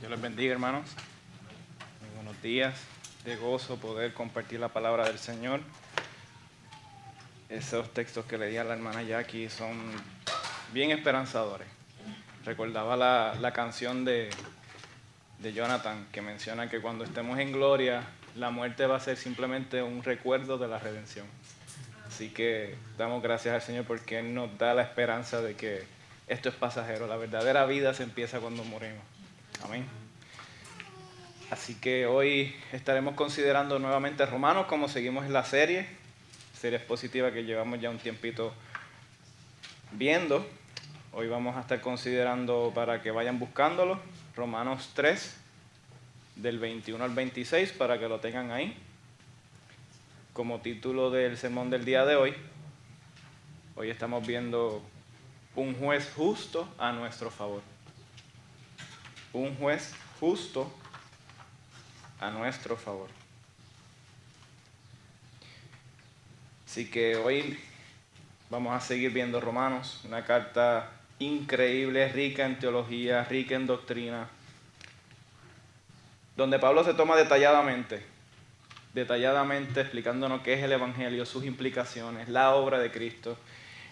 Dios les bendiga, hermanos. Muy buenos días. De gozo poder compartir la palabra del Señor. Esos textos que leía la hermana Jackie son bien esperanzadores. Recordaba la, la canción de, de Jonathan que menciona que cuando estemos en gloria, la muerte va a ser simplemente un recuerdo de la redención. Así que damos gracias al Señor porque Él nos da la esperanza de que esto es pasajero. La verdadera vida se empieza cuando morimos. Amén. Así que hoy estaremos considerando nuevamente Romanos como seguimos en la serie, serie expositiva que llevamos ya un tiempito viendo. Hoy vamos a estar considerando para que vayan buscándolo, Romanos 3, del 21 al 26, para que lo tengan ahí. Como título del sermón del día de hoy, hoy estamos viendo un juez justo a nuestro favor. Un juez justo a nuestro favor. Así que hoy vamos a seguir viendo Romanos, una carta increíble, rica en teología, rica en doctrina, donde Pablo se toma detalladamente, detalladamente explicándonos qué es el Evangelio, sus implicaciones, la obra de Cristo.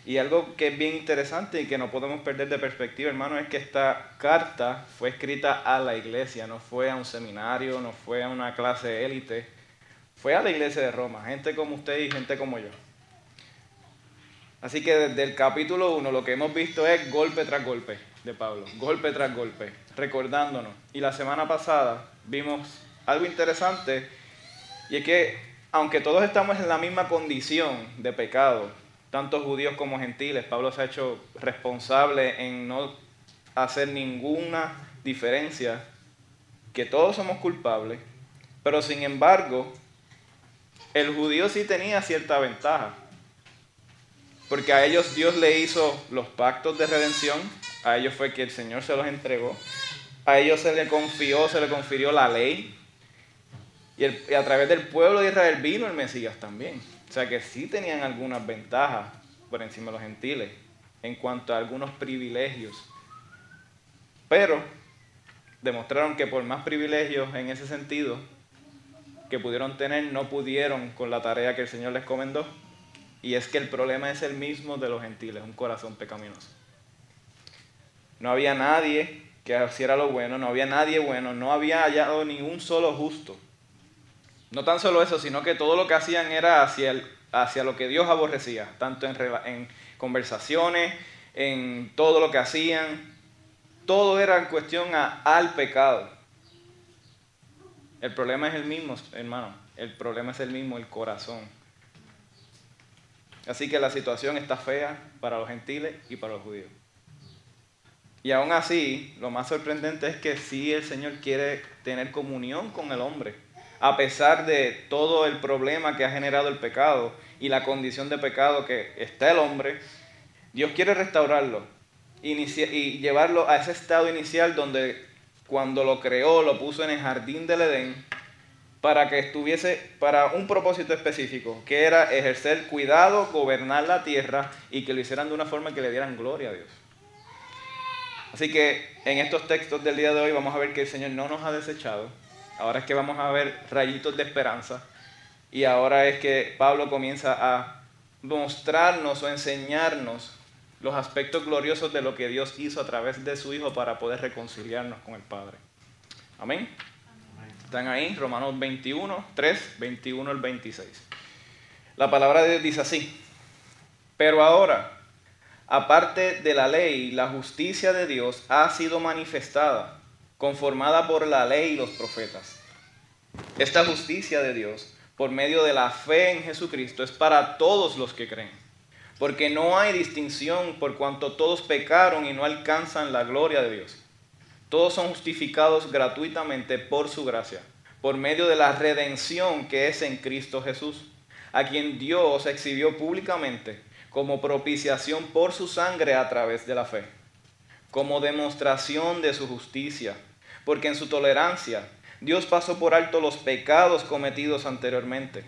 Y algo que es bien interesante y que no podemos perder de perspectiva, hermano, es que esta carta fue escrita a la iglesia, no fue a un seminario, no fue a una clase élite, fue a la iglesia de Roma, gente como usted y gente como yo. Así que desde el capítulo 1 lo que hemos visto es golpe tras golpe de Pablo, golpe tras golpe, recordándonos. Y la semana pasada vimos algo interesante y es que aunque todos estamos en la misma condición de pecado, tanto judíos como gentiles, Pablo se ha hecho responsable en no hacer ninguna diferencia, que todos somos culpables, pero sin embargo, el judío sí tenía cierta ventaja porque a ellos Dios le hizo los pactos de redención, a ellos fue que el Señor se los entregó, a ellos se le confió, se le confirió la ley, y, a través del pueblo de Israel vino el Mesías también. O sea que sí tenían algunas ventajas por encima de los gentiles en cuanto a algunos privilegios. Pero demostraron que por más privilegios en ese sentido que pudieron tener, no pudieron con la tarea que el Señor les comendó y es que el problema es el mismo de los gentiles, un corazón pecaminoso. No había nadie que hiciera lo bueno, no había nadie bueno, no había hallado ni un solo justo. No tan solo eso, sino que todo lo que hacían era hacia, el, hacia lo que Dios aborrecía, tanto en, conversaciones, en todo lo que hacían. Todo era en cuestión a, al pecado. El problema es el mismo, hermano. El problema es el mismo, el corazón. Así que la situación está fea para los gentiles y para los judíos. Y aún así, lo más sorprendente es que sí el Señor quiere tener comunión con el hombre, a pesar de todo el problema que ha generado el pecado y la condición de pecado que está el hombre, Dios quiere restaurarlo y llevarlo a ese estado inicial donde cuando lo creó, lo puso en el jardín del Edén, para que estuviese para un propósito específico, que era ejercer cuidado, gobernar la tierra y que lo hicieran de una forma que le dieran gloria a Dios. Así que en estos textos del día de hoy vamos a ver que el Señor no nos ha desechado. Ahora es que vamos a ver rayitos de esperanza. Y ahora es que Pablo comienza a mostrarnos o enseñarnos los aspectos gloriosos de lo que Dios hizo a través de su Hijo para poder reconciliarnos con el Padre. Amén. Están ahí, Romanos 21, 3, 21 al 26. La palabra de Dios dice así, pero ahora, aparte de la ley, la justicia de Dios ha sido manifestada, conformada por la ley y los profetas. Esta justicia de Dios, por medio de la fe en Jesucristo, es para todos los que creen, porque no hay distinción por cuanto todos pecaron y no alcanzan la gloria de Dios todos son justificados gratuitamente por su gracia, por medio de la redención que es en Cristo Jesús, a quien Dios exhibió públicamente como propiciación por su sangre a través de la fe, como demostración de su justicia, porque en su tolerancia Dios pasó por alto los pecados cometidos anteriormente,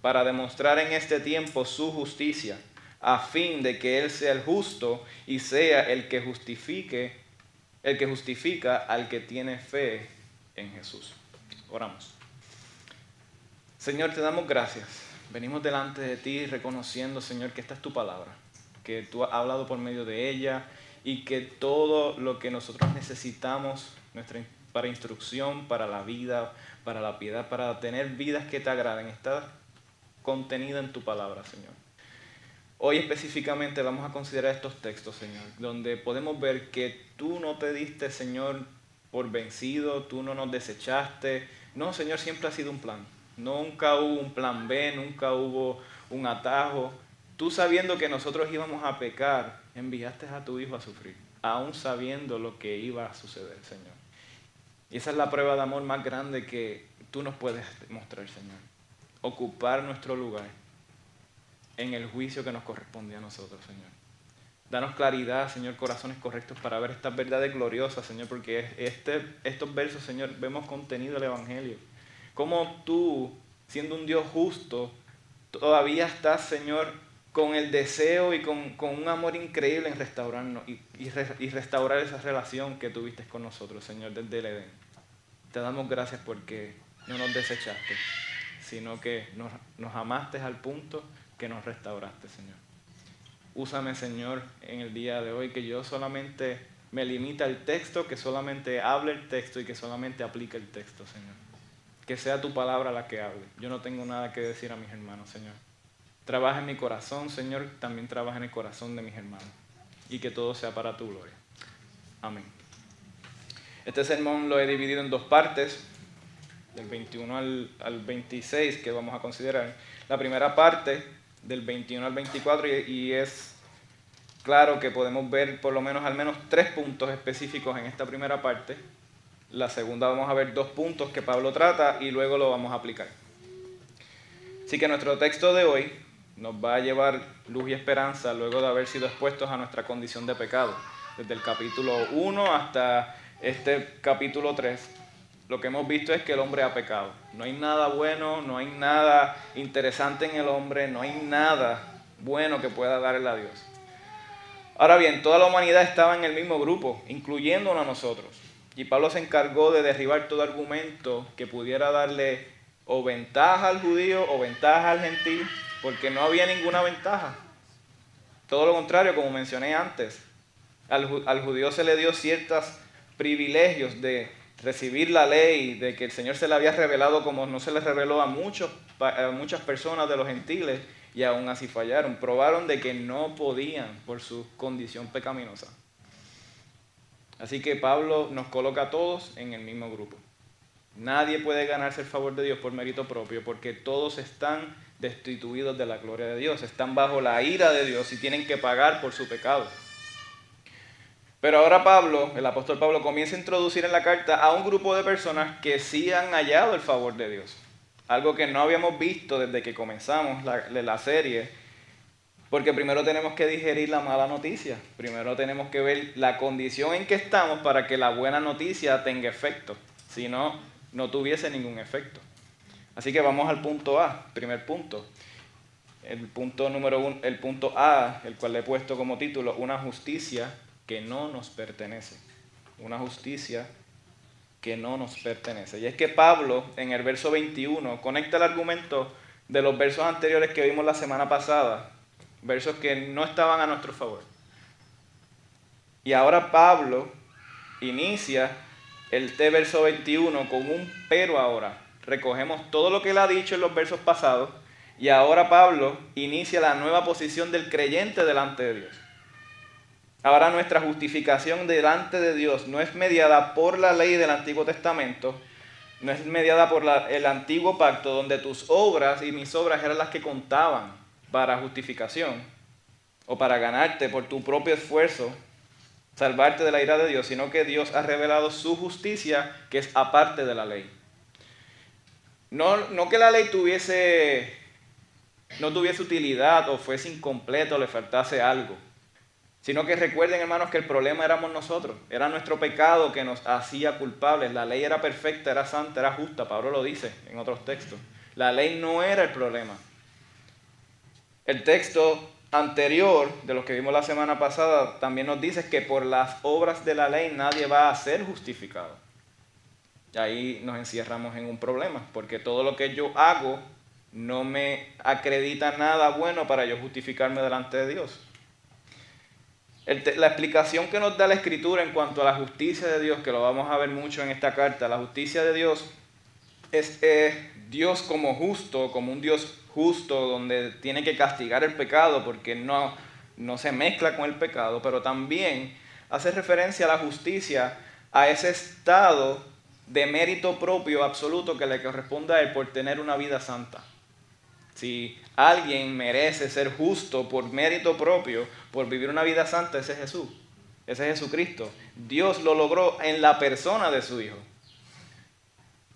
para demostrar en este tiempo su justicia, a fin de que Él sea el justo y sea el que justifique el que justifica al que tiene fe en Jesús. Oramos. Señor, te damos gracias. Venimos delante de ti reconociendo, Señor, que esta es tu palabra, que tú has hablado por medio de ella y que todo lo que nosotros necesitamos nuestra, para instrucción, para la vida, para la piedad, para tener vidas que te agraden, está contenido en tu palabra, Señor. Hoy específicamente vamos a considerar estos textos, Señor, donde podemos ver que tú no te diste, Señor, por vencido, tú no nos desechaste. No, Señor, siempre ha sido un plan. Nunca hubo un plan B, nunca hubo un atajo. Tú sabiendo que nosotros íbamos a pecar, enviaste a tu Hijo a sufrir, aún sabiendo lo que iba a suceder, Señor. Y esa es la prueba de amor más grande que tú nos puedes mostrar, Señor. Ocupar nuestro lugar en el juicio que nos corresponde a nosotros, Señor. Danos claridad, Señor, corazones correctos para ver estas verdades gloriosas, Señor, porque este, estos versos, Señor, vemos contenido del Evangelio. Cómo tú, siendo un Dios justo, todavía estás, Señor, con el deseo y con, un amor increíble en restaurarnos y, y, restaurar esa relación que tuviste con nosotros, Señor, desde el Edén. Te damos gracias porque no nos desechaste, sino que nos, amaste al punto que nos restauraste, Señor. Úsame, Señor, en el día de hoy, que yo solamente me limite al texto, que solamente hable el texto y que solamente aplique el texto, Señor. Que sea tu palabra la que hable. Yo no tengo nada que decir a mis hermanos, Señor. Trabaja en mi corazón, Señor, también trabaja en el corazón de mis hermanos. Y que todo sea para tu gloria. Amén. Este sermón lo he dividido en dos partes, del 21 al, al 26, que vamos a considerar. La primera parte, del 21 al 24, y, es claro que podemos ver por lo menos al menos tres puntos específicos en esta primera parte. La segunda vamos a ver dos puntos que Pablo trata y luego lo vamos a aplicar. Así que nuestro texto de hoy nos va a llevar luz y esperanza luego de haber sido expuestos a nuestra condición de pecado. Desde el capítulo 1 hasta este capítulo 3, lo que hemos visto es que el hombre ha pecado. No hay nada bueno, no hay nada interesante en el hombre, no hay nada bueno que pueda darle a Dios. Ahora bien, toda la humanidad estaba en el mismo grupo, incluyéndonos a nosotros. Y Pablo se encargó de derribar todo argumento que pudiera darle o ventaja al judío o ventaja al gentil, porque no había ninguna ventaja. Todo lo contrario, como mencioné antes, al, al judío se le dio ciertos privilegios de recibir la ley, de que el Señor se le había revelado como no se le reveló a, muchos, a muchas personas de los gentiles, y aún así fallaron. Probaron de que no podían por su condición pecaminosa. Así que Pablo nos coloca a todos en el mismo grupo. Nadie puede ganarse el favor de Dios por mérito propio porque todos están destituidos de la gloria de Dios, están bajo la ira de Dios y tienen que pagar por su pecado. Pero ahora Pablo, el apóstol Pablo, comienza a introducir en la carta a un grupo de personas que sí han hallado el favor de Dios. Algo que no habíamos visto desde que comenzamos la, serie. Porque primero tenemos que digerir la mala noticia. Primero tenemos que ver la condición en que estamos para que la buena noticia tenga efecto. Si no, no tuviese ningún efecto. Así que vamos al punto A, primer punto. El punto número uno, el punto A, el cual le he puesto como título, una justicia que no nos pertenece. Una justicia que no nos pertenece. Y es que Pablo en el verso 21 conecta el argumento de los versos anteriores que vimos la semana pasada, versos que no estaban a nuestro favor. Y ahora Pablo inicia el T verso 21 con un pero ahora. Recogemos todo lo que él ha dicho en los versos pasados y ahora Pablo inicia la nueva posición del creyente delante de Dios. Ahora nuestra justificación delante de Dios no es mediada por la ley del Antiguo Testamento, no es mediada por el antiguo pacto donde tus obras y mis obras eran las que contaban para justificación o para ganarte por tu propio esfuerzo, salvarte de la ira de Dios, sino que Dios ha revelado su justicia que es aparte de la ley. No, no que la ley tuviese, no tuviese utilidad o fuese incompleto o le faltase algo. Sino que recuerden, hermanos, que el problema éramos nosotros. Era nuestro pecado que nos hacía culpables. La ley era perfecta, era santa, era justa. Pablo lo dice en otros textos. La ley no era el problema. El texto anterior, de los que vimos la semana pasada, también nos dice que por las obras de la ley nadie va a ser justificado. Y ahí nos encierramos en un problema, porque todo lo que yo hago no me acredita nada bueno para yo justificarme delante de Dios. La explicación que nos da la Escritura en cuanto a la justicia de Dios, que lo vamos a ver mucho en esta carta, la justicia de Dios es Dios como justo, como un Dios justo, donde tiene que castigar el pecado porque no, no se mezcla con el pecado, pero también hace referencia a la justicia, a ese estado de mérito propio absoluto que le corresponde a él por tener una vida santa. Si alguien merece ser justo por mérito propio, por vivir una vida santa, ese es Jesús, ese es Jesucristo. Dios lo logró en la persona de su Hijo.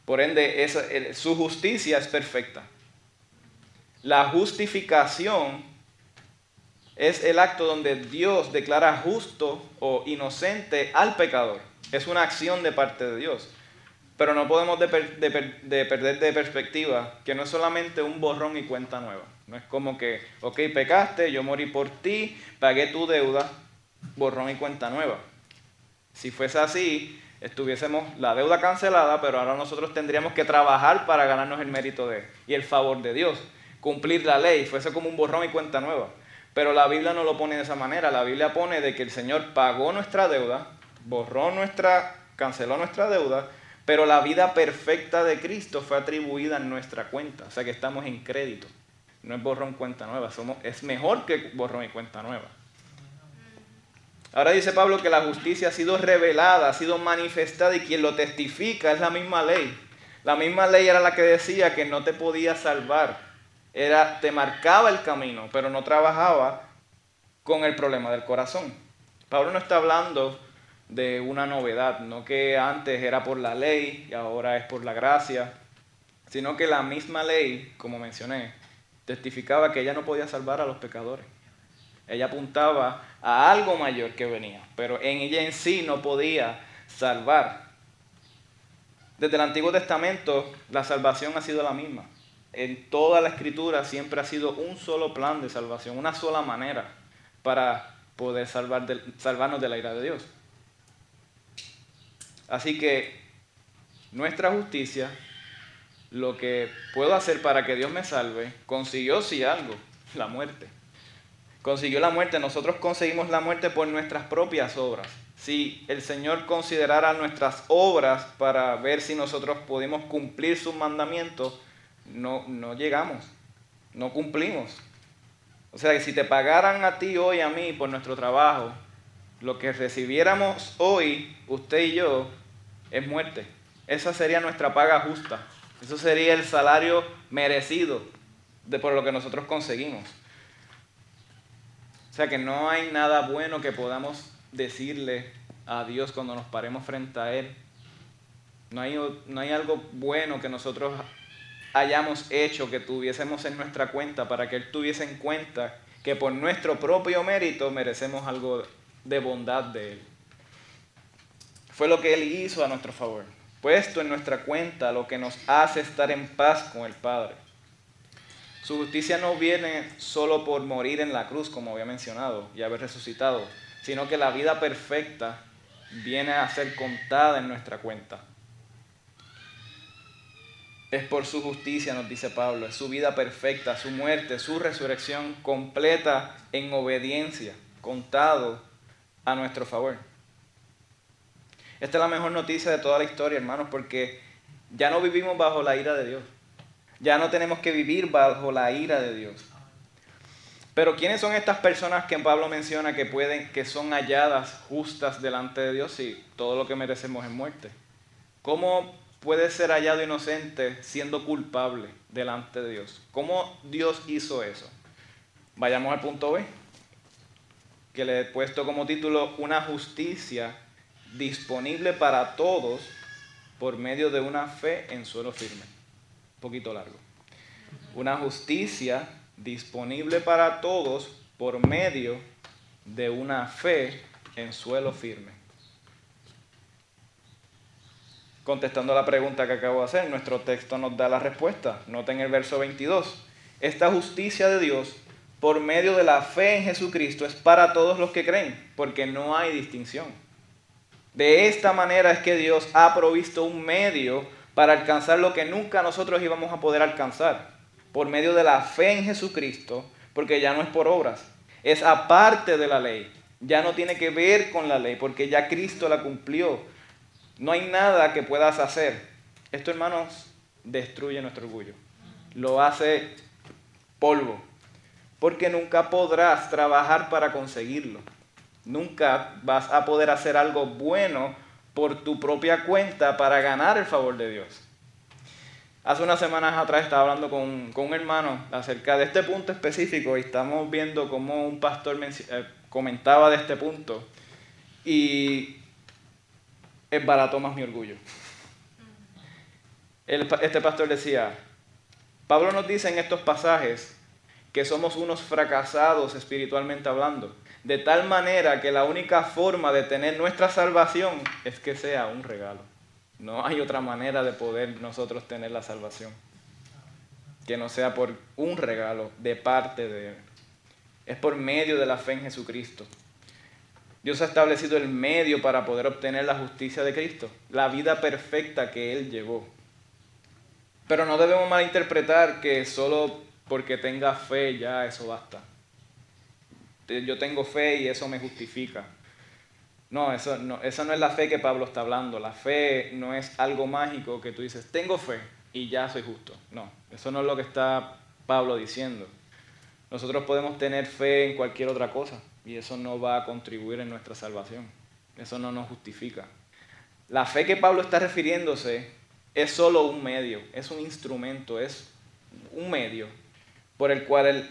Por ende, su justicia es perfecta. La justificación es el acto donde Dios declara justo o inocente al pecador. Es una acción de parte de Dios. Pero no podemos de, perder de perspectiva que no es solamente un borrón y cuenta nueva. No es como que, ok, pecaste, yo morí por ti, pagué tu deuda, borrón y cuenta nueva. Si fuese así, estuviésemos la deuda cancelada, pero ahora nosotros tendríamos que trabajar para ganarnos el mérito de y el favor de Dios cumplir la ley, fuese como un borrón y cuenta nueva. Pero la Biblia no lo pone de esa manera. La Biblia pone de que el Señor pagó nuestra deuda, borró nuestra, canceló nuestra deuda, pero la vida perfecta de Cristo fue atribuida en nuestra cuenta. O sea que estamos en crédito. No es borrón cuenta nueva, somos, es mejor que borrón y cuenta nueva. Ahora dice Pablo que la justicia ha sido revelada, ha sido manifestada y quien lo testifica es la misma ley. La misma ley era la que decía que no te podía salvar era, te marcaba el camino, pero no trabajaba con el problema del corazón. Pablo no está hablando de una novedad, no que antes era por la ley y ahora es por la gracia, sino que la misma ley, como mencioné, testificaba que ella no podía salvar a los pecadores. Ella apuntaba a algo mayor que venía, pero en ella en sí no podía salvar. Desde el Antiguo Testamento la salvación ha sido la misma en toda la escritura siempre ha sido un solo plan de salvación, una sola manera para poder salvar salvarnos de la ira de Dios. Así que nuestra justicia, lo que puedo hacer para que Dios me salve, consiguió si algo, la muerte. Consiguió la muerte, nosotros conseguimos la muerte por nuestras propias obras. Si el Señor considerara nuestras obras para ver si nosotros pudimos cumplir sus mandamientos, no, no llegamos, no cumplimos. O sea que si te pagaran a ti hoy, a mí, por nuestro trabajo, lo que recibiéramos hoy, usted y yo, es muerte. Esa sería nuestra paga justa. Eso sería el salario merecido de por lo que nosotros conseguimos. O sea que no hay nada bueno que podamos decirle a Dios cuando nos paremos frente a Él. No hay, no hay algo bueno que nosotros hayamos hecho, que tuviésemos en nuestra cuenta, para que Él tuviese en cuenta que por nuestro propio mérito merecemos algo de bondad de Él. Fue lo que Él hizo a nuestro favor, puesto en nuestra cuenta lo que nos hace estar en paz con el Padre. Su justicia no viene solo por morir en la cruz, como había mencionado, y haber resucitado, sino que la vida perfecta viene a ser contada en nuestra cuenta. Es por su justicia, nos dice Pablo, es su vida perfecta, su muerte, su resurrección completa en obediencia, contado a nuestro favor. Esta es la mejor noticia de toda la historia, hermanos, porque ya no vivimos bajo la ira de Dios. Ya no tenemos que vivir bajo la ira de Dios. Pero ¿quiénes son estas personas que Pablo menciona que pueden, que son halladas justas delante de Dios si todo lo que merecemos es muerte? ¿Cómo puede ser hallado inocente siendo culpable delante de Dios. ¿Cómo Dios hizo eso? Vayamos al punto B, que le he puesto como título una justicia disponible para todos por medio de una fe en suelo firme. Un poquito largo. Una justicia disponible para todos por medio de una fe en suelo firme. Contestando a la pregunta que acabo de hacer, nuestro texto nos da la respuesta. Noten el verso 22. Esta justicia de Dios por medio de la fe en Jesucristo es para todos los que creen, porque no hay distinción. De esta manera es que Dios ha provisto un medio para alcanzar lo que nunca nosotros íbamos a poder alcanzar, por medio de la fe en Jesucristo, porque ya no es por obras, es aparte de la ley, ya no tiene que ver con la ley, porque ya Cristo la cumplió. No hay nada que puedas hacer. Esto, hermanos, destruye nuestro orgullo. Lo hace polvo, porque nunca podrás trabajar para conseguirlo. Nunca vas a poder hacer algo bueno por tu propia cuenta para ganar el favor de Dios. Hace unas semanas atrás estaba hablando con, un hermano acerca de este punto específico y estamos viendo cómo un pastor eh, comentaba de este punto y es barato más mi orgullo. este pastor decía, Pablo nos dice en estos pasajes que somos unos fracasados espiritualmente hablando, de tal manera que la única forma de tener nuestra salvación es que sea un regalo. No hay otra manera de poder nosotros tener la salvación que no sea por un regalo de parte de Él. Es por medio de la fe en Jesucristo. Dios ha establecido el medio para poder obtener la justicia de Cristo, la vida perfecta que Él llevó. Pero no debemos malinterpretar que solo porque tenga fe ya eso basta. Yo tengo fe y eso me justifica. No, eso no, esa no es la fe que Pablo está hablando. La fe no es algo mágico que tú dices, tengo fe y ya soy justo. No, eso no es lo que está Pablo diciendo. Nosotros podemos tener fe en cualquier otra cosa y eso no va a contribuir en nuestra salvación. Eso no nos justifica. La fe que Pablo está refiriéndose es solo un medio, es un instrumento, es un medio por el cual el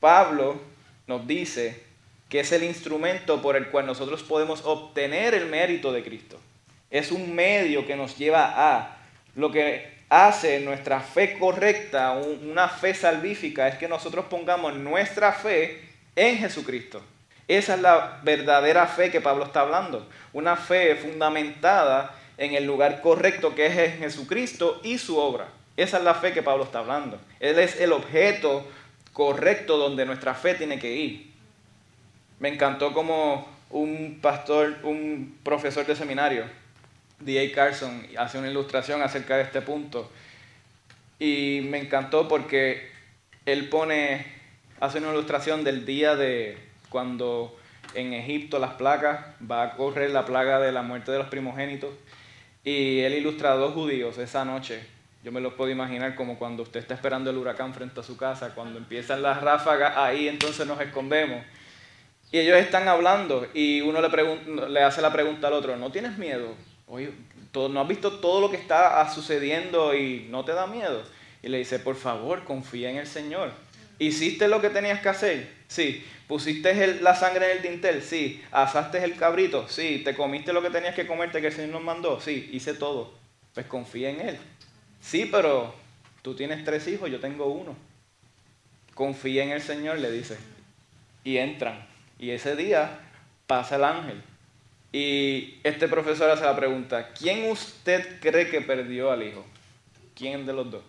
Pablo nos dice que es el instrumento por el cual nosotros podemos obtener el mérito de Cristo. Es un medio que nos lleva a lo que hace nuestra fe correcta, una fe salvífica, es que nosotros pongamos nuestra fe en Jesucristo. Esa es la verdadera fe que Pablo está hablando. Una fe fundamentada en el lugar correcto que es en Jesucristo y su obra. Esa es la fe que Pablo está hablando. Él es el objeto correcto donde nuestra fe tiene que ir. Me encantó como un pastor, un profesor de seminario, D.A. Carson, hace una ilustración acerca de este punto. Y me encantó porque él pone, hace una ilustración del día de cuando en Egipto las plagas, va a correr la plaga de la muerte de los primogénitos. Y él ilustra a dos judíos esa noche. Yo me lo puedo imaginar como cuando usted está esperando el huracán frente a su casa, cuando empiezan las ráfagas, ahí entonces nos escondemos. Y ellos están hablando y uno le, le hace la pregunta al otro, ¿no tienes miedo? Oye, ¿no has visto todo lo que está sucediendo y no te da miedo? Y le dice, por favor, confía en el Señor. ¿Hiciste lo que tenías que hacer? Sí. ¿Pusiste la sangre en el dintel? Sí. ¿Asaste el cabrito? Sí. ¿Te comiste lo que tenías que comerte que el Señor nos mandó? Sí. Hice todo. Pues confía en Él. Sí, pero tú tienes tres hijos, yo tengo uno. Confía en el Señor, le dice. Y entran. Y ese día pasa el ángel. Y este profesor hace la pregunta, ¿quién usted cree que perdió al hijo? ¿Quién de los dos?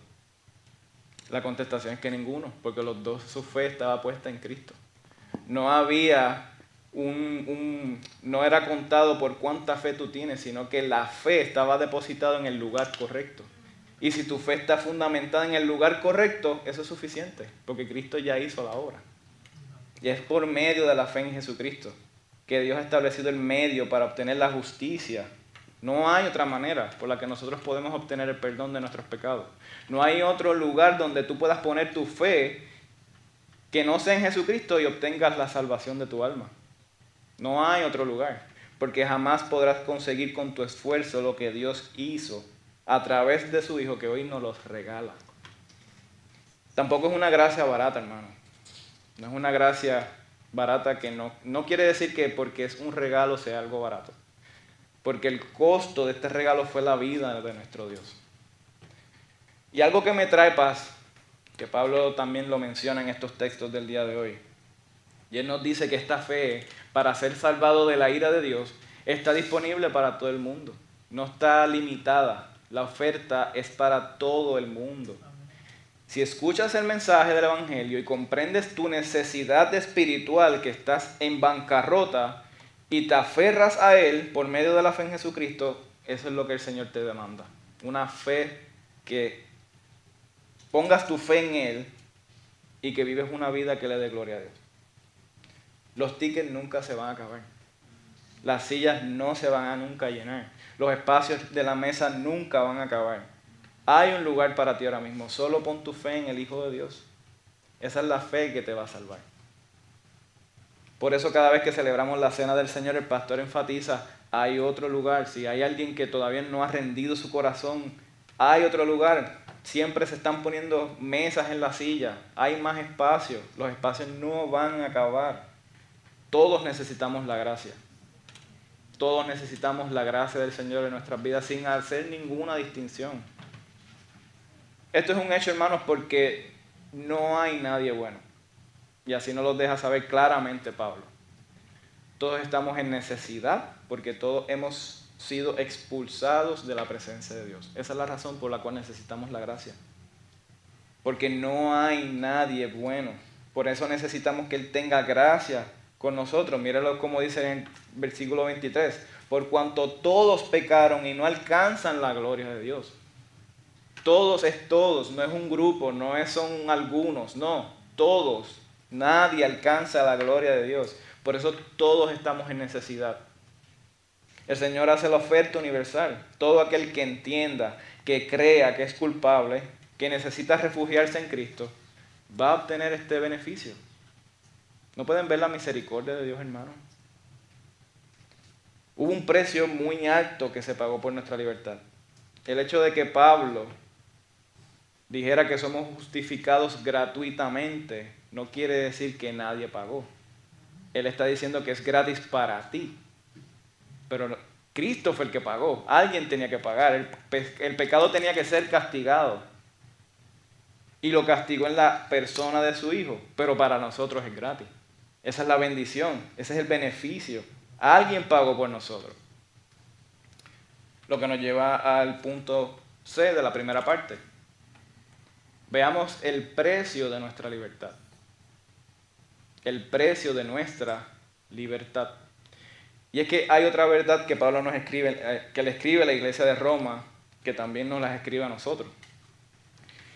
La contestación es que ninguno, porque los dos su fe estaba puesta en Cristo. No había un, no era contado por cuánta fe tú tienes, sino que la fe estaba depositada en el lugar correcto. Y si tu fe está fundamentada en el lugar correcto, eso es suficiente, porque Cristo ya hizo la obra. Y es por medio de la fe en Jesucristo que Dios ha establecido el medio para obtener la justicia. No hay otra manera por la que nosotros podemos obtener el perdón de nuestros pecados. No hay otro lugar donde tú puedas poner tu fe que no sea en Jesucristo y obtengas la salvación de tu alma. No hay otro lugar, porque jamás podrás conseguir con tu esfuerzo lo que Dios hizo a través de su Hijo que hoy nos los regala. Tampoco es una gracia barata, hermano. No es una gracia barata que no, no quiere decir que porque es un regalo sea algo barato. Porque el costo de este regalo fue la vida de nuestro Dios. Y algo que me trae paz, que Pablo también lo menciona en estos textos del día de hoy. Y él nos dice que esta fe, para ser salvado de la ira de Dios, está disponible para todo el mundo. No está limitada. La oferta es para todo el mundo. Si escuchas el mensaje del Evangelio y comprendes tu necesidad espiritual que estás en bancarrota y te aferras a Él por medio de la fe en Jesucristo, eso es lo que el Señor te demanda. Una fe que pongas tu fe en Él y que vives una vida que le dé gloria a Dios. Los tickets nunca se van a acabar. Las sillas no se van a nunca llenar. Los espacios de la mesa nunca van a acabar. Hay un lugar para ti ahora mismo. Solo pon tu fe en el Hijo de Dios. Esa es la fe que te va a salvar. Por eso cada vez que celebramos la cena del Señor, el pastor enfatiza, hay otro lugar. Si hay alguien que todavía no ha rendido su corazón, hay otro lugar. Siempre se están poniendo mesas en la silla. Hay más espacio. Los espacios no van a acabar. Todos necesitamos la gracia. Todos necesitamos la gracia del Señor en nuestras vidas sin hacer ninguna distinción. Esto es un hecho, hermanos, porque no hay nadie bueno. Y así nos lo deja saber claramente Pablo. Todos estamos en necesidad porque todos hemos sido expulsados de la presencia de Dios. Esa es la razón por la cual necesitamos la gracia. Porque no hay nadie bueno. Por eso necesitamos que Él tenga gracia con nosotros. Míralo como dice en el versículo 23. Por cuanto todos pecaron y no alcanzan la gloria de Dios. Todos es todos, no es un grupo, no es, son algunos, no, todos. Nadie alcanza la gloria de Dios. Por eso todos estamos en necesidad. El Señor hace la oferta universal. Todo aquel que entienda, que crea que es culpable, que necesita refugiarse en Cristo, va a obtener este beneficio. ¿No pueden ver la misericordia de Dios, hermano? Hubo un precio muy alto que se pagó por nuestra libertad. El hecho de que Pablo dijera que somos justificados gratuitamente, no quiere decir que nadie pagó. Él está diciendo que es gratis para ti. Pero Cristo fue el que pagó. Alguien tenía que pagar. El, el pecado tenía que ser castigado. Y lo castigó en la persona de su Hijo. Pero para nosotros es gratis. Esa es la bendición, ese es el beneficio. Alguien pagó por nosotros. Lo que nos lleva al punto C de la primera parte. Veamos el precio de nuestra libertad. El precio de nuestra libertad. Y es que hay otra verdad que Pablo nos escribe, eh, que le escribe a la iglesia de Roma, que también nos las escribe a nosotros.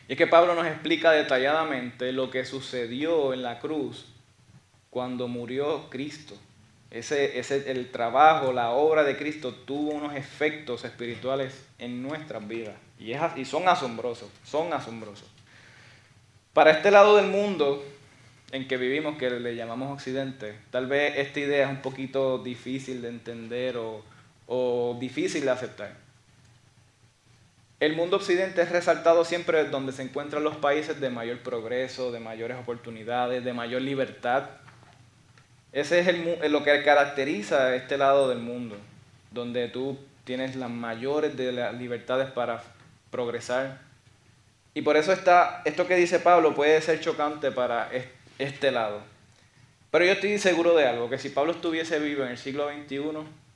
Y es que Pablo nos explica detalladamente lo que sucedió en la cruz cuando murió Cristo. Ese, ese, el trabajo, la obra de Cristo tuvo unos efectos espirituales en nuestras vidas. Y, es, y son asombrosos, son asombrosos. Para este lado del mundo en que vivimos, que le llamamos Occidente, tal vez esta idea es un poquito difícil de entender o, o difícil de aceptar. El mundo occidente es resaltado siempre donde se encuentran los países de mayor progreso, de mayores oportunidades, de mayor libertad ese es lo que caracteriza este lado del mundo, donde tú tienes las mayores de las libertades para progresar. Y por eso está, esto que dice Pablo puede ser chocante para este lado. Pero yo estoy seguro de algo, que si Pablo estuviese vivo en el siglo XXI,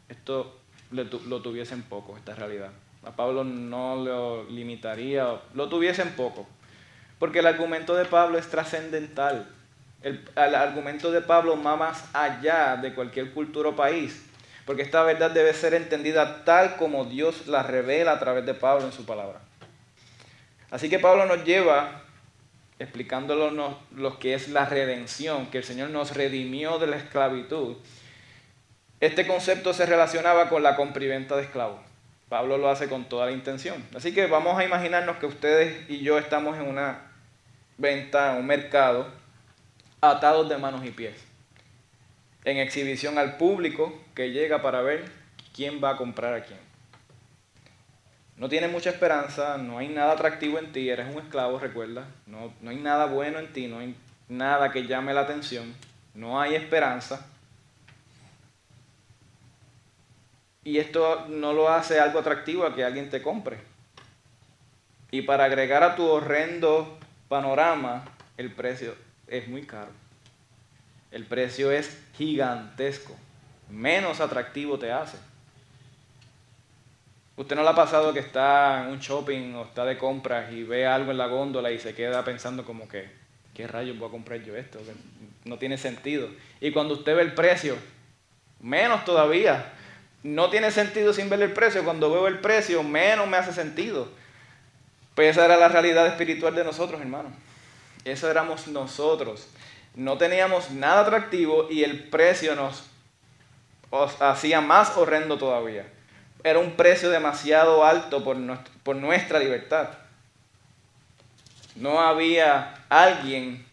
esto lo tuviese en poco, esta realidad. A Pablo no lo limitaría, lo tuviese en poco. Porque el argumento de Pablo es trascendental. El, argumento de Pablo va más allá de cualquier cultura o país, porque esta verdad debe ser entendida tal como Dios la revela a través de Pablo en su palabra. Así que Pablo nos lleva explicándonos lo que es la redención, que el Señor nos redimió de la esclavitud. Este concepto se relacionaba con la compriventa de esclavos. Pablo lo hace con toda la intención. Así que vamos a imaginarnos que ustedes y yo estamos en una venta, en un mercado, atados de manos y pies, en exhibición al público que llega para ver quién va a comprar a quién. No tienes mucha esperanza, no hay nada atractivo en ti, eres un esclavo, recuerda, no, no hay nada bueno en ti, no hay nada que llame la atención, no hay esperanza. Y esto no lo hace algo atractivo a que alguien te compre. Y para agregar a tu horrendo panorama el precio es muy caro. El precio es gigantesco. Menos atractivo te hace. Usted no le ha pasado que está en un shopping o está de compras y ve algo en la góndola y se queda pensando como que, ¿qué rayos voy a comprar yo esto? No tiene sentido. Y cuando usted ve el precio, menos todavía. No tiene sentido sin ver el precio. Cuando veo el precio, menos me hace sentido. Pues esa era la realidad espiritual de nosotros, hermanos. Eso éramos nosotros. No teníamos nada atractivo y el precio nos hacía más horrendo todavía era un precio demasiado alto por, nuestra libertad. No había alguien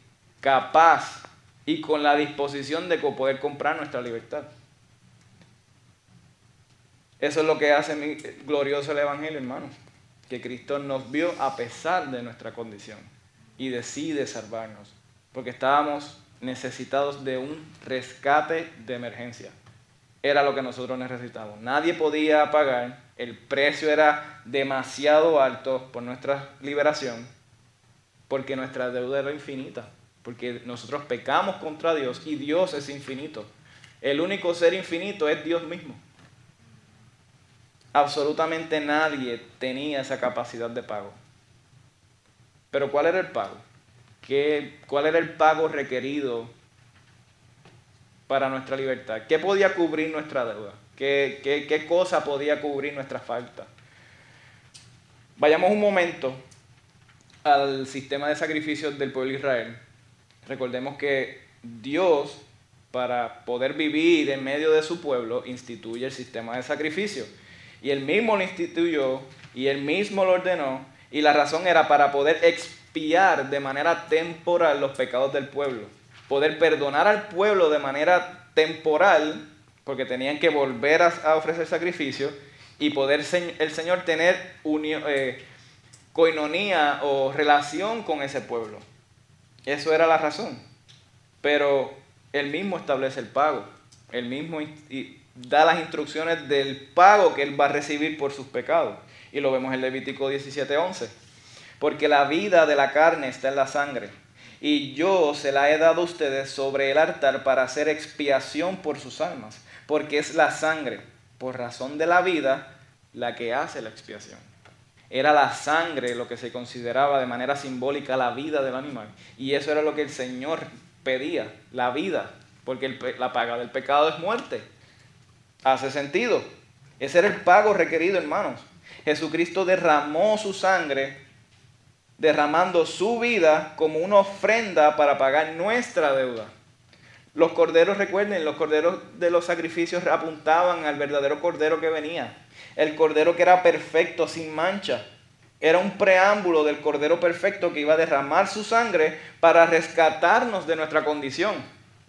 capaz y con la disposición de poder comprar nuestra libertad. Eso es lo que hace glorioso el Evangelio, hermano. Que Cristo nos vio a pesar de nuestra condición y decide salvarnos. Porque estábamos necesitados de un rescate de emergencia era lo que nosotros necesitábamos. Nadie podía pagar, el precio era demasiado alto por nuestra liberación, porque nuestra deuda era infinita, porque nosotros pecamos contra Dios y Dios es infinito. El único ser infinito es Dios mismo. Absolutamente nadie tenía esa capacidad de pago. Pero ¿cuál era el pago? ¿Qué, ¿Cuál era el pago requerido para nuestra libertad? ¿Qué podía cubrir nuestra deuda? ¿Qué, qué, cosa podía cubrir nuestra falta? Vayamos un momento al sistema de sacrificios del pueblo de Israel. Recordemos que Dios, para poder vivir en medio de su pueblo, instituye el sistema de sacrificio. Y él mismo lo instituyó y él mismo lo ordenó. Y la razón era para poder expiar de manera temporal los pecados del pueblo poder perdonar al pueblo de manera temporal, porque tenían que volver a, ofrecer sacrificio, y poder el Señor tener unión, eh, coinonía o relación con ese pueblo. Eso era la razón. Pero Él mismo establece el pago. Él mismo da las instrucciones del pago que Él va a recibir por sus pecados. Y lo vemos en Levítico 17:11. Porque la vida de la carne está en la sangre y yo se la he dado a ustedes sobre el altar para hacer expiación por sus almas, porque es la sangre, por razón de la vida, la que hace la expiación. Era la sangre lo que se consideraba de manera simbólica la vida del animal. Y eso era lo que el Señor pedía, la vida, porque la paga del pecado es muerte. Hace sentido. Ese era el pago requerido, hermanos. Jesucristo derramó su sangre derramando su vida como una ofrenda para pagar nuestra deuda. Los corderos, recuerden, los corderos de los sacrificios apuntaban al verdadero cordero que venía. El cordero que era perfecto, sin mancha. Era un preámbulo del cordero perfecto que iba a derramar su sangre para rescatarnos de nuestra condición.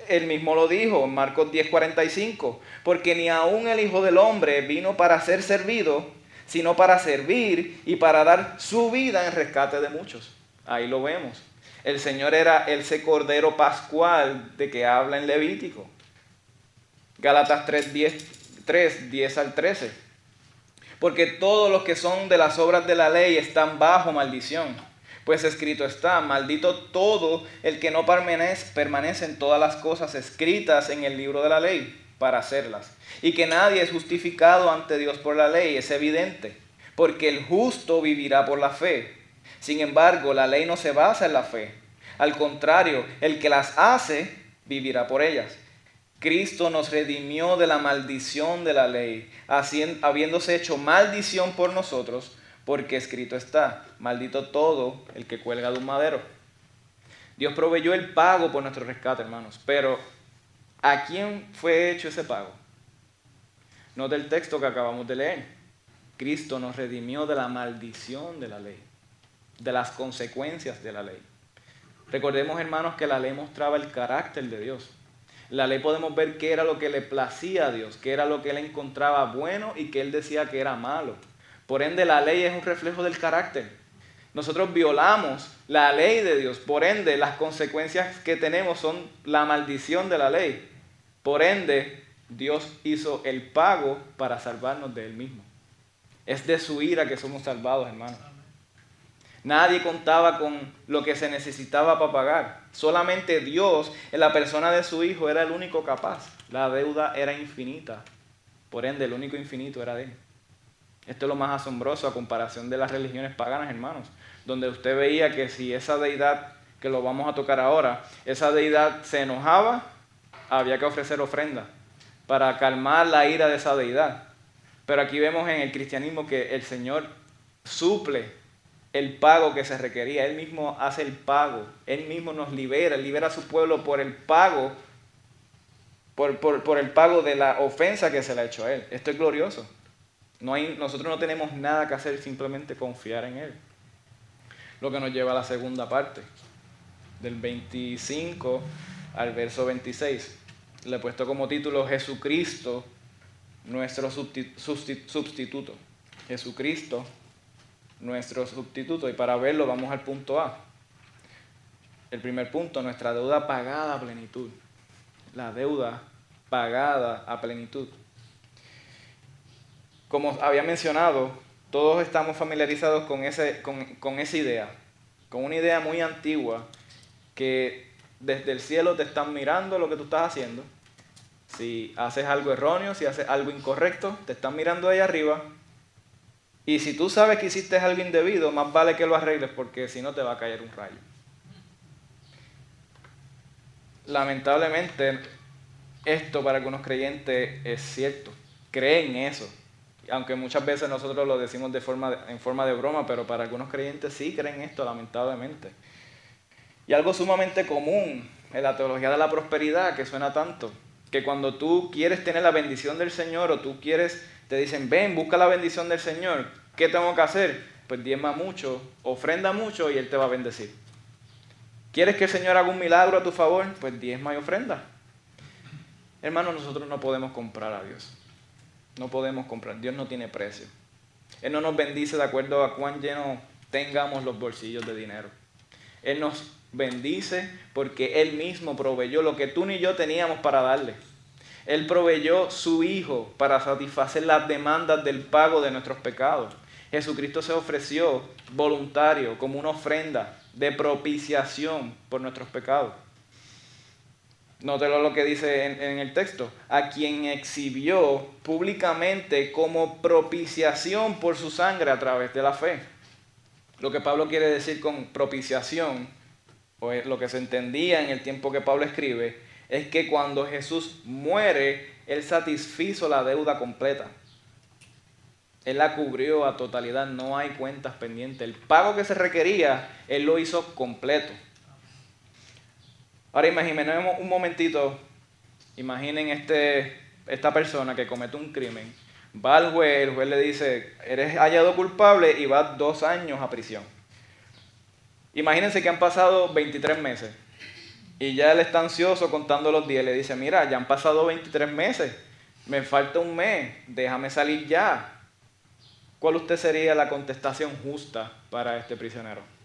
Él mismo lo dijo en Marcos 10:45, porque ni aun el Hijo del Hombre vino para ser servido, sino para servir y para dar su vida en rescate de muchos. Ahí lo vemos. El Señor era ese cordero pascual de que habla en Levítico. Gálatas 3 10, 10 al 13. Porque todos los que son de las obras de la ley están bajo maldición. Pues escrito está, maldito todo el que no permanece en todas las cosas escritas en el libro de la ley para hacerlas. Y que nadie es justificado ante Dios por la ley, es evidente, porque el justo vivirá por la fe. Sin embargo, la ley no se basa en la fe. Al contrario, el que las hace vivirá por ellas. Cristo nos redimió de la maldición de la ley, habiéndose hecho maldición por nosotros, porque escrito está, maldito todo el que cuelga de un madero. Dios proveyó el pago por nuestro rescate, hermanos, pero ¿A quién fue hecho ese pago? No del texto que acabamos de leer. Cristo nos redimió de la maldición de la ley, de las consecuencias de la ley. Recordemos, hermanos, que la ley mostraba el carácter de Dios. La ley podemos ver qué era lo que le placía a Dios, qué era lo que él encontraba bueno y que él decía que era malo. Por ende, la ley es un reflejo del carácter. Nosotros violamos la ley de Dios. Por ende, las consecuencias que tenemos son la maldición de la ley. Por ende, Dios hizo el pago para salvarnos de Él mismo. Es de su ira que somos salvados, hermano. Nadie contaba con lo que se necesitaba para pagar. Solamente Dios, en la persona de su Hijo, era el único capaz. La deuda era infinita. Por ende, el único infinito era Él. Esto es lo más asombroso a comparación de las religiones paganas, hermanos, donde usted veía que si esa deidad, que lo vamos a tocar ahora, esa deidad se enojaba, había que ofrecer ofrenda para calmar la ira de esa deidad. Pero aquí vemos en el cristianismo que el Señor suple el pago que se requería. Él mismo hace el pago. Él mismo nos libera, libera a su pueblo por el pago, por, el pago de la ofensa que se le ha hecho a Él. Esto es glorioso. No hay, nosotros no tenemos nada que hacer, simplemente confiar en Él. Lo que nos lleva a la segunda parte, del 25 al verso 26. Le he puesto como título Jesucristo nuestro sustituto. Jesucristo, nuestro sustituto. Y para verlo vamos al punto A. El primer punto, nuestra deuda pagada a plenitud. La deuda pagada a plenitud. Como había mencionado, todos estamos familiarizados con, ese, esa idea, con una idea muy antigua que desde el cielo te están mirando lo que tú estás haciendo si haces algo erróneo, si haces algo incorrecto, te están mirando ahí arriba. Y si tú sabes que hiciste algo indebido, más vale que lo arregles porque si no te va a caer un rayo. Lamentablemente, esto para algunos creyentes es cierto. Creen eso. Aunque muchas veces nosotros lo decimos en forma de broma, pero para algunos creyentes sí creen esto, lamentablemente. Y algo sumamente común en la teología de la prosperidad, que suena tanto, que cuando tú quieres tener la bendición del Señor o tú quieres, te dicen, ven, busca la bendición del Señor, ¿qué tengo que hacer? Pues diezma mucho, ofrenda mucho y Él te va a bendecir. ¿Quieres que el Señor haga un milagro a tu favor? Pues diezma y ofrenda. Hermanos, nosotros no podemos comprar a Dios. No podemos comprar. Dios no tiene precio. Él no nos bendice de acuerdo a cuán lleno tengamos los bolsillos de dinero. Él nos bendice porque Él mismo proveyó lo que tú ni yo teníamos para darle. Él proveyó su Hijo para satisfacer las demandas del pago de nuestros pecados. Jesucristo se ofreció voluntario como una ofrenda de propiciación por nuestros pecados. Nótelo lo que dice en, el texto, a quien exhibió públicamente como propiciación por su sangre a través de la fe. Lo que Pablo quiere decir con propiciación o lo que se entendía en el tiempo que Pablo escribe, es que cuando Jesús muere, Él satisfizo la deuda completa. Él la cubrió a totalidad, no hay cuentas pendientes. El pago que se requería, Él lo hizo completo. Ahora imaginemos un momentito, imaginen este, esta persona que comete un crimen. Va al juez, el juez le dice, eres hallado culpable y va dos años a prisión. Imagínense que han pasado 23 meses y ya él está ansioso contando los días. Le dice, mira, ya han pasado 23 meses, me falta un mes, déjame salir ya. ¿Cuál usted sería la contestación justa para este prisionero?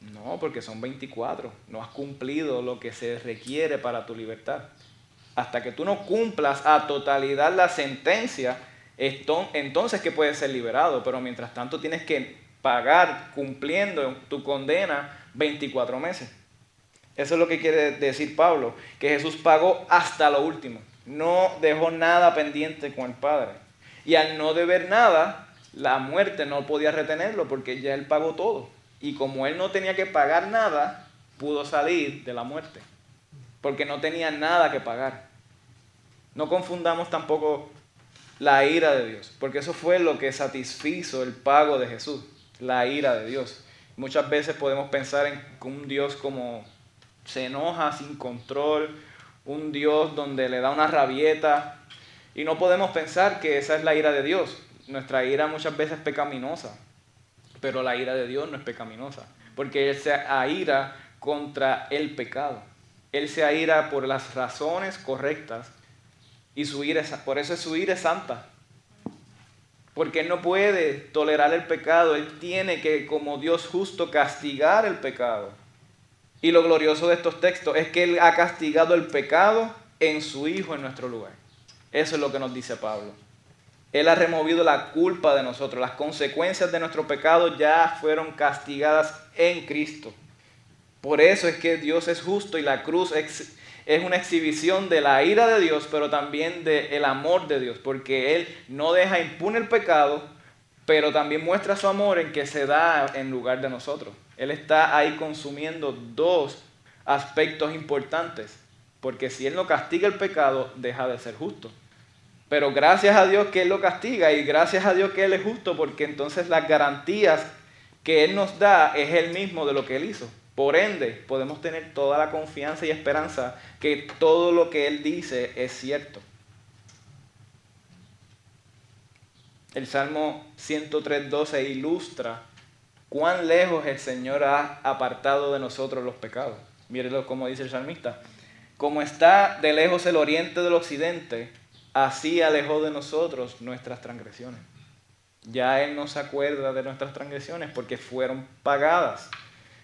No, porque son 24. No has cumplido lo que se requiere para tu libertad. Hasta que tú no cumplas a totalidad la sentencia, entonces que puedes ser liberado. Pero mientras tanto tienes que pagar cumpliendo tu condena 24 meses. Eso es lo que quiere decir Pablo, que Jesús pagó hasta lo último. No dejó nada pendiente con el Padre. Y al no deber nada, la muerte no podía retenerlo porque ya él pagó todo. Y como él no tenía que pagar nada, pudo salir de la muerte. Porque no tenía nada que pagar. No confundamos tampoco la ira de Dios, porque eso fue lo que satisfizo el pago de Jesús la ira de Dios. Muchas veces podemos pensar en un Dios como se enoja sin control, un Dios donde le da una rabieta, y no podemos pensar que esa es la ira de Dios. Nuestra ira muchas veces es pecaminosa, pero la ira de Dios no es pecaminosa, porque Él se aira contra el pecado. Él se aira por las razones correctas y su ira, por eso su ira es santa porque Él no puede tolerar el pecado, Él tiene que, como Dios justo, castigar el pecado. Y lo glorioso de estos textos es que Él ha castigado el pecado en su Hijo en nuestro lugar. Eso es lo que nos dice Pablo. Él ha removido la culpa de nosotros. Las consecuencias de nuestro pecado ya fueron castigadas en Cristo. Por eso es que Dios es justo y la cruz es una exhibición de la ira de Dios, pero también del amor de Dios, porque Él no deja impune el pecado, pero también muestra su amor en que se da en lugar de nosotros. Él está ahí consumiendo dos aspectos importantes, porque si Él no castiga el pecado, deja de ser justo. Pero gracias a Dios que Él lo castiga y gracias a Dios que Él es justo, porque entonces las garantías que Él nos da es el mismo de lo que Él hizo. Por ende, podemos tener toda la confianza y esperanza que todo lo que Él dice es cierto. El Salmo 103.12 ilustra cuán lejos el Señor ha apartado de nosotros los pecados. Mírenlo como dice el salmista. Como está de lejos el oriente del occidente, así alejó de nosotros nuestras transgresiones. Ya Él no se acuerda de nuestras transgresiones porque fueron pagadas.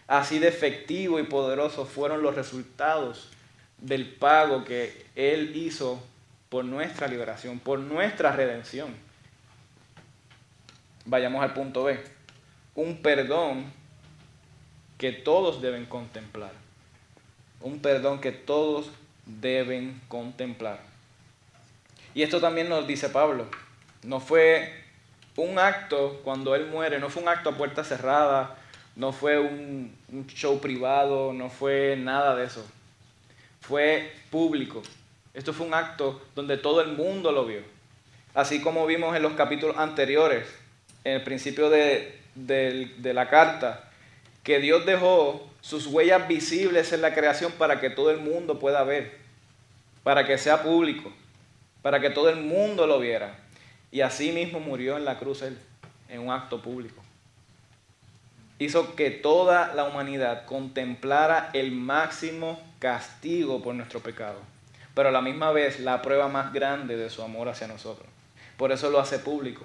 Así de efectivo y poderoso fueron los resultados del pago que Él hizo por nuestra liberación, por nuestra redención. Vayamos al punto B. Un perdón que todos deben contemplar. Un perdón que todos deben contemplar. Y esto también nos dice Pablo. No fue un acto cuando Él muere, no fue un acto a puerta cerrada, no fue un, show privado, no fue nada de eso. Fue público. Esto fue un acto donde todo el mundo lo vio. Así como vimos en los capítulos anteriores, en el principio de, de la carta, que Dios dejó sus huellas visibles en la creación para que todo el mundo pueda ver, para que sea público, para que todo el mundo lo viera. Y así mismo murió en la cruz él, en un acto público hizo que toda la humanidad contemplara el máximo castigo por nuestro pecado, pero a la misma vez la prueba más grande de su amor hacia nosotros. Por eso lo hace público.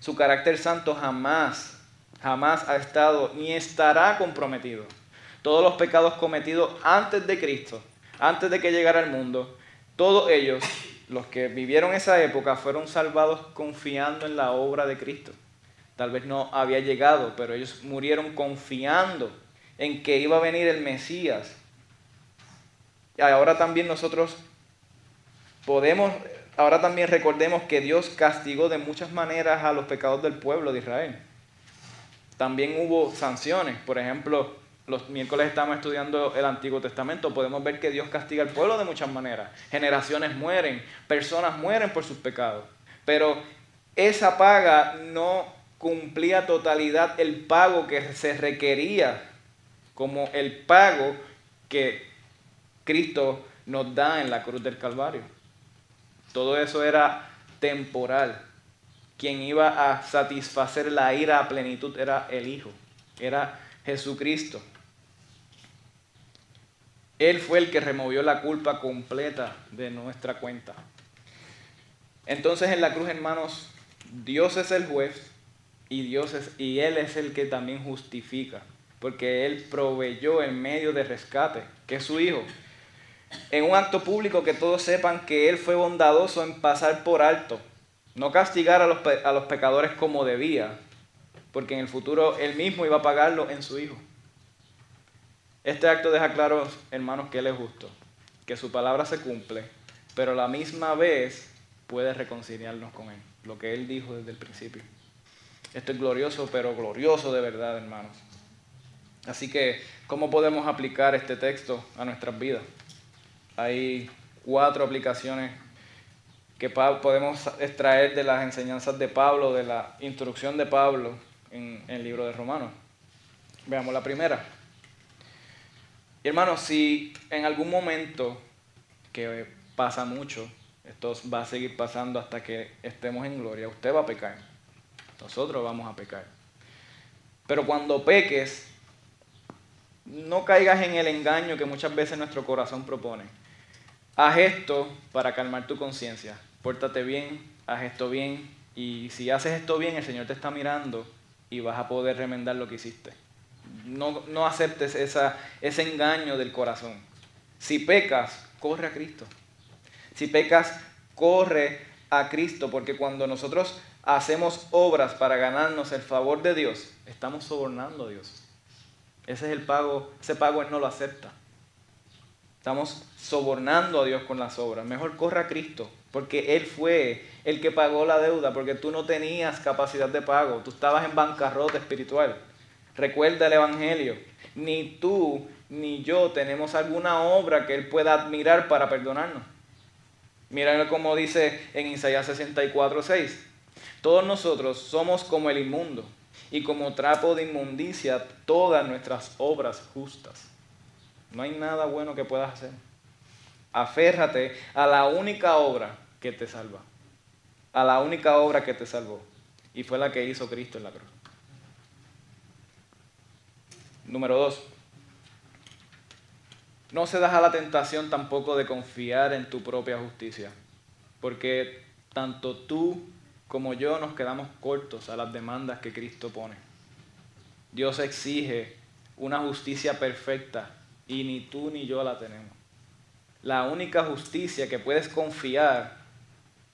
Su carácter santo jamás, jamás ha estado ni estará comprometido. Todos los pecados cometidos antes de Cristo, antes de que llegara al mundo, todos ellos, los que vivieron esa época, fueron salvados confiando en la obra de Cristo tal vez no había llegado, pero ellos murieron confiando en que iba a venir el Mesías. Y ahora también nosotros podemos, ahora también recordemos que Dios castigó de muchas maneras a los pecados del pueblo de Israel. También hubo sanciones, por ejemplo, los miércoles estamos estudiando el Antiguo Testamento, podemos ver que Dios castiga al pueblo de muchas maneras. Generaciones mueren, personas mueren por sus pecados. Pero esa paga no cumplía totalidad el pago que se requería, como el pago que Cristo nos da en la cruz del Calvario. Todo eso era temporal. Quien iba a satisfacer la ira a plenitud era el Hijo, era Jesucristo. Él fue el que removió la culpa completa de nuestra cuenta. Entonces en la cruz, hermanos, Dios es el juez y Dios es, y Él es el que también justifica, porque Él proveyó el medio de rescate, que es su Hijo. En un acto público que todos sepan que Él fue bondadoso en pasar por alto, no castigar a los, a los pecadores como debía, porque en el futuro Él mismo iba a pagarlo en su Hijo. Este acto deja claro, hermanos, que Él es justo, que su palabra se cumple, pero la misma vez puede reconciliarnos con Él, lo que Él dijo desde el principio. Esto es glorioso, pero glorioso de verdad, hermanos. Así que, ¿cómo podemos aplicar este texto a nuestras vidas? Hay cuatro aplicaciones que podemos extraer de las enseñanzas de Pablo, de la instrucción de Pablo en, el libro de Romanos. Veamos la primera. Y hermanos, si en algún momento, que pasa mucho, esto va a seguir pasando hasta que estemos en gloria, usted va a pecar nosotros vamos a pecar. Pero cuando peques, no caigas en el engaño que muchas veces nuestro corazón propone. Haz esto para calmar tu conciencia. Pórtate bien, haz esto bien. Y si haces esto bien, el Señor te está mirando y vas a poder remendar lo que hiciste. No, no aceptes esa, ese engaño del corazón. Si pecas, corre a Cristo. Si pecas, corre a Cristo, porque cuando nosotros hacemos obras para ganarnos el favor de Dios, estamos sobornando a Dios. Ese es el pago, ese pago no lo acepta. Estamos sobornando a Dios con las obras. Mejor corre a Cristo porque Él fue el que pagó la deuda, porque tú no tenías capacidad de pago, tú estabas en bancarrota espiritual. Recuerda el Evangelio, ni tú ni yo tenemos alguna obra que Él pueda admirar para perdonarnos. Mira como dice en Isaías 64, 6. Todos nosotros somos como el inmundo y como trapo de inmundicia todas nuestras obras justas. No hay nada bueno que puedas hacer. Aférrate a la única obra que te salva. A la única obra que te salvó. Y fue la que hizo Cristo en la cruz. Número dos. No se a la tentación tampoco de confiar en tu propia justicia. Porque tanto tú como yo nos quedamos cortos a las demandas que Cristo pone. Dios exige una justicia perfecta y ni tú ni yo la tenemos. La única justicia que puedes confiar,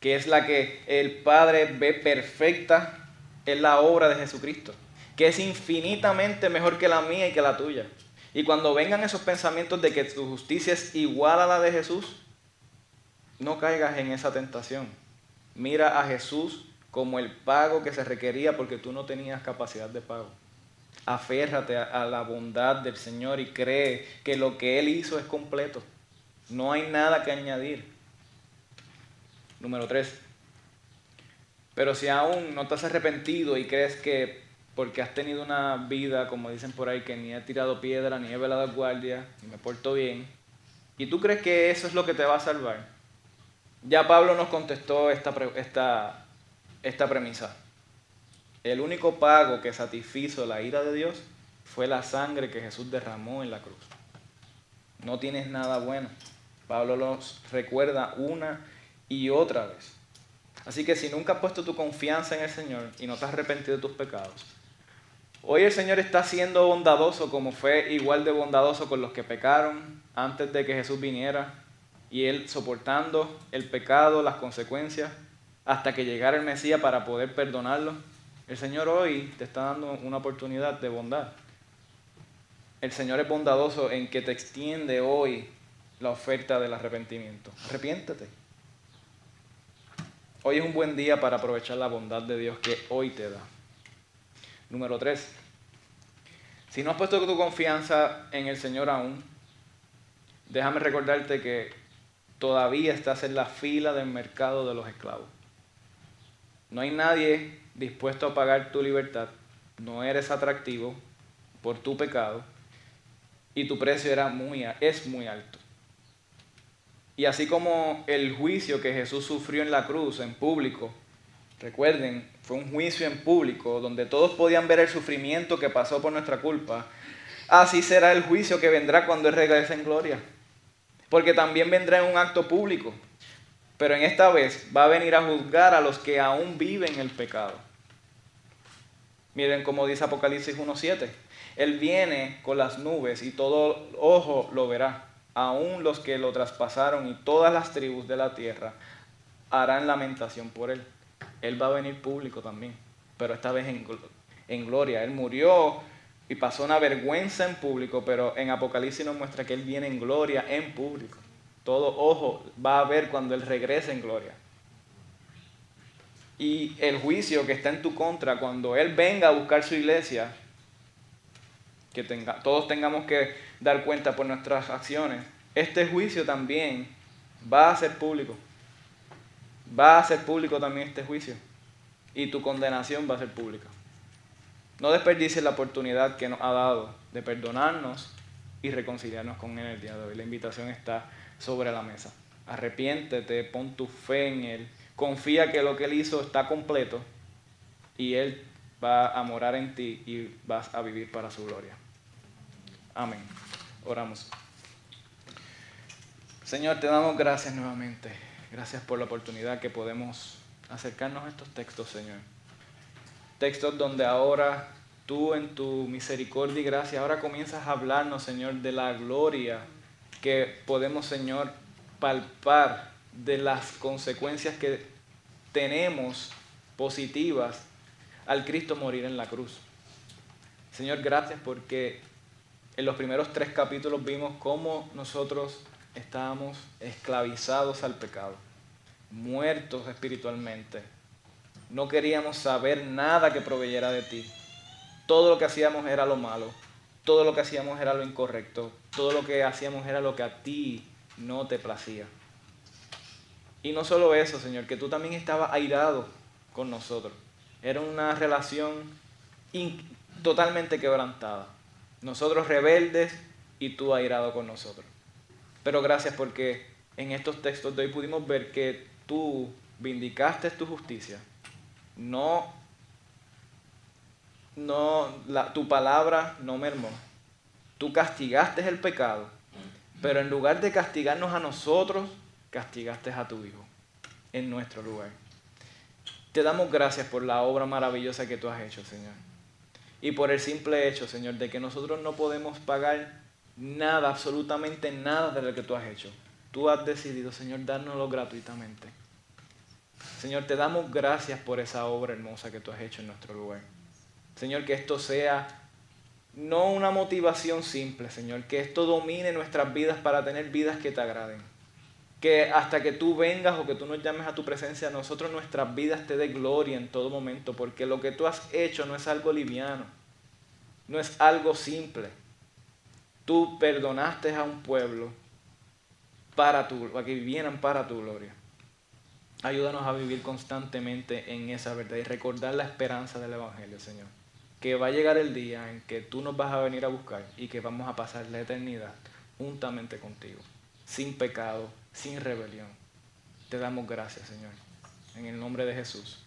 que es la que el Padre ve perfecta, es la obra de Jesucristo, que es infinitamente mejor que la mía y que la tuya. Y cuando vengan esos pensamientos de que tu justicia es igual a la de Jesús, no caigas en esa tentación. Mira a Jesús como el pago que se requería porque tú no tenías capacidad de pago aférrate a, la bondad del Señor y cree que lo que Él hizo es completo. No hay nada que añadir. Número tres. Pero si aún no te has arrepentido y crees que porque has tenido una vida, como dicen por ahí, que ni he tirado piedra, ni he velado guardia, ni me porto bien, y tú crees que eso es lo que te va a salvar, ya Pablo nos contestó esta, esta, premisa. El único pago que satisfizo la ira de Dios fue la sangre que Jesús derramó en la cruz. No tienes nada bueno. Pablo los recuerda una y otra vez. Así que si nunca has puesto tu confianza en el Señor y no te has arrepentido de tus pecados, hoy el Señor está siendo bondadoso como fue igual de bondadoso con los que pecaron antes de que Jesús viniera y Él soportando el pecado, las consecuencias, hasta que llegara el Mesías para poder perdonarlo el Señor hoy te está dando una oportunidad de bondad. El Señor es bondadoso en que te extiende hoy la oferta del arrepentimiento. Arrepiéntete. Hoy es un buen día para aprovechar la bondad de Dios que hoy te da. Número tres. Si no has puesto tu confianza en el Señor aún, déjame recordarte que todavía estás en la fila del mercado de los esclavos. No hay nadie dispuesto a pagar tu libertad, no eres atractivo por tu pecado y tu precio era muy, es muy alto. Y así como el juicio que Jesús sufrió en la cruz, en público, recuerden, fue un juicio en público donde todos podían ver el sufrimiento que pasó por nuestra culpa, así será el juicio que vendrá cuando Él regrese en gloria. Porque también vendrá en un acto público. Pero en esta vez va a venir a juzgar a los que aún viven el pecado. Miren cómo dice Apocalipsis 1.7. Él viene con las nubes y todo ojo lo verá. Aún los que lo traspasaron y todas las tribus de la tierra harán lamentación por él. Él va a venir público también, pero esta vez en, gloria. Él murió y pasó una vergüenza en público, pero en Apocalipsis nos muestra que Él viene en gloria en público. Todo ojo va a ver cuando Él regrese en gloria y el juicio que está en tu contra cuando Él venga a buscar su iglesia, que tenga, todos tengamos que dar cuenta por nuestras acciones, este juicio también va a ser público. Va a ser público también este juicio. Y tu condenación va a ser pública. No desperdicies la oportunidad que nos ha dado de perdonarnos y reconciliarnos con Él el día de hoy. La invitación está sobre la mesa. Arrepiéntete, pon tu fe en Él confía que lo que Él hizo está completo y Él va a morar en ti y vas a vivir para su gloria. Amén. Oramos. Señor, te damos gracias nuevamente. Gracias por la oportunidad que podemos acercarnos a estos textos, Señor. Textos donde ahora tú en tu misericordia y gracia, ahora comienzas a hablarnos, Señor, de la gloria que podemos, Señor, palpar de las consecuencias que tenemos positivas al Cristo morir en la cruz. Señor, gracias porque en los primeros tres capítulos vimos cómo nosotros estábamos esclavizados al pecado. muertos espiritualmente. No queríamos saber nada que proveyera de ti. Todo lo que hacíamos era lo malo. Todo lo que hacíamos era lo incorrecto. Todo lo que hacíamos era lo que a ti no te placía. Y no solo eso, Señor, que tú también estabas airado con nosotros. Era una relación totalmente quebrantada. Nosotros rebeldes y tú airado con nosotros. Pero gracias porque en estos textos de hoy pudimos ver que tú vindicaste tu justicia. No, no, tu palabra no mermó. Tú castigaste el pecado, pero en lugar de castigarnos a nosotros, castigaste a tu Hijo en nuestro lugar. Te damos gracias por la obra maravillosa que tú has hecho, Señor. Y por el simple hecho, Señor, de que nosotros no podemos pagar nada, absolutamente nada de lo que tú has hecho. Tú has decidido, Señor, dárnoslo gratuitamente. Señor, te damos gracias por esa obra hermosa que tú has hecho en nuestro lugar. Señor, que esto sea no una motivación simple, Señor, que esto domine nuestras vidas para tener vidas que te agraden. Que hasta que tú vengas o que tú nos llames a tu presencia, nosotros nuestras vidas te dé gloria en todo momento, porque lo que tú has hecho no es algo liviano, no es algo simple. Tú perdonaste a un pueblo para, tu, para que vivieran para tu gloria. Ayúdanos a vivir constantemente en esa verdad y recordar la esperanza del Evangelio, Señor que va a llegar el día en que tú nos vas a venir a buscar y que vamos a pasar la eternidad juntamente contigo, sin pecado, sin rebelión. Te damos gracias, Señor. En el nombre de Jesús.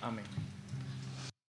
Amén.